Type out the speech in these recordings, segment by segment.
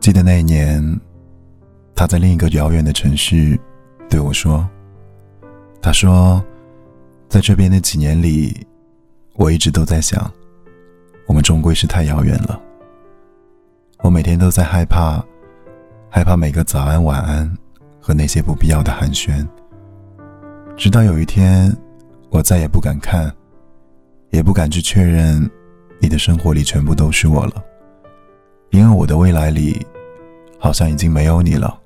记得那一年，他在另一个遥远的城市对我说：“他说，在这边的几年里，我一直都在想，我们终归是太遥远了。我每天都在害怕，害怕每个早安、晚安和那些不必要的寒暄。直到有一天，我再也不敢看，也不敢去确认，你的生活里全部都是我了。”因为我的未来里，好像已经没有你了。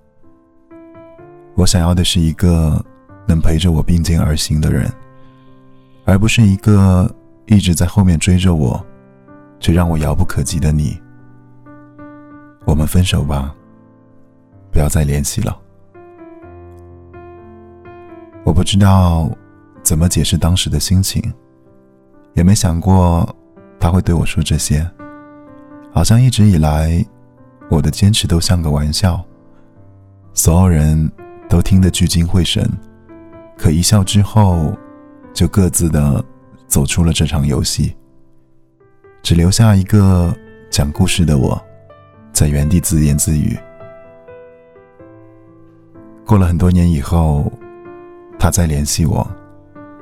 我想要的是一个能陪着我并肩而行的人，而不是一个一直在后面追着我，却让我遥不可及的你。我们分手吧，不要再联系了。我不知道怎么解释当时的心情，也没想过他会对我说这些。好像一直以来，我的坚持都像个玩笑，所有人都听得聚精会神，可一笑之后，就各自的走出了这场游戏，只留下一个讲故事的我，在原地自言自语。过了很多年以后，他再联系我，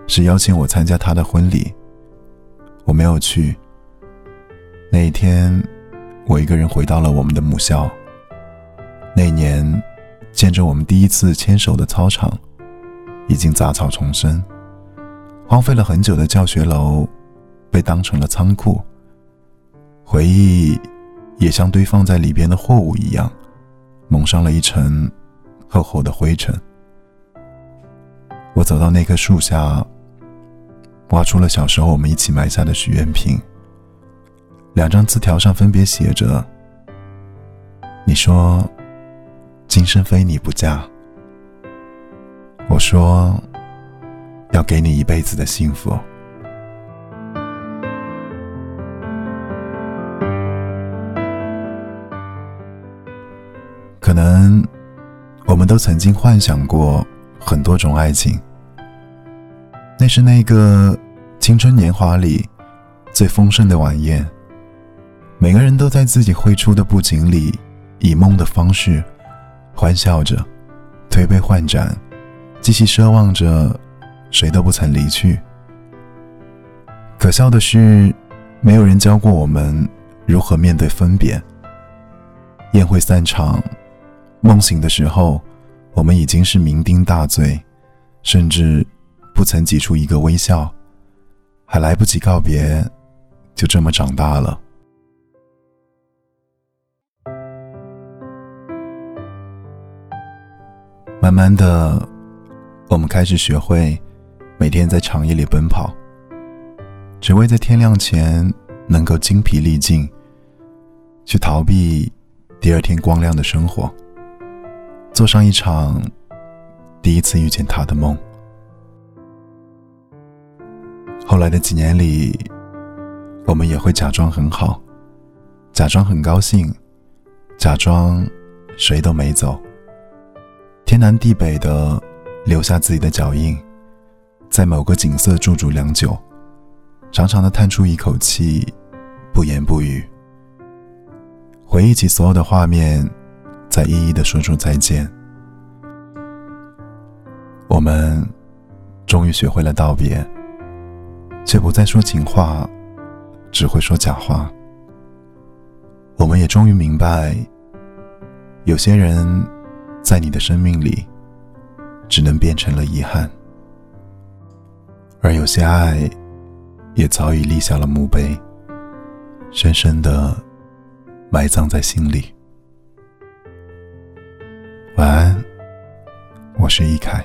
是邀请我参加他的婚礼，我没有去。那一天。我一个人回到了我们的母校。那年，见证我们第一次牵手的操场，已经杂草丛生，荒废了很久的教学楼，被当成了仓库。回忆，也像堆放在里边的货物一样，蒙上了一层厚厚的灰尘。我走到那棵树下，挖出了小时候我们一起埋下的许愿瓶。两张字条上分别写着：“你说，今生非你不嫁。”我说：“要给你一辈子的幸福。”可能，我们都曾经幻想过很多种爱情。那是那个青春年华里最丰盛的晚宴。每个人都在自己绘出的布景里，以梦的方式欢笑着，推杯换盏，继续奢望着谁都不曾离去。可笑的是，没有人教过我们如何面对分别。宴会散场，梦醒的时候，我们已经是酩酊大醉，甚至不曾挤出一个微笑，还来不及告别，就这么长大了。慢慢的，我们开始学会每天在长夜里奔跑，只为在天亮前能够精疲力尽，去逃避第二天光亮的生活，做上一场第一次遇见他的梦。后来的几年里，我们也会假装很好，假装很高兴，假装谁都没走。天南地北的留下自己的脚印，在某个景色驻足良久，长长的叹出一口气，不言不语。回忆起所有的画面，再一一的说出再见。我们终于学会了道别，却不再说情话，只会说假话。我们也终于明白，有些人。在你的生命里，只能变成了遗憾，而有些爱，也早已立下了墓碑，深深的埋葬在心里。晚安，我是易凯。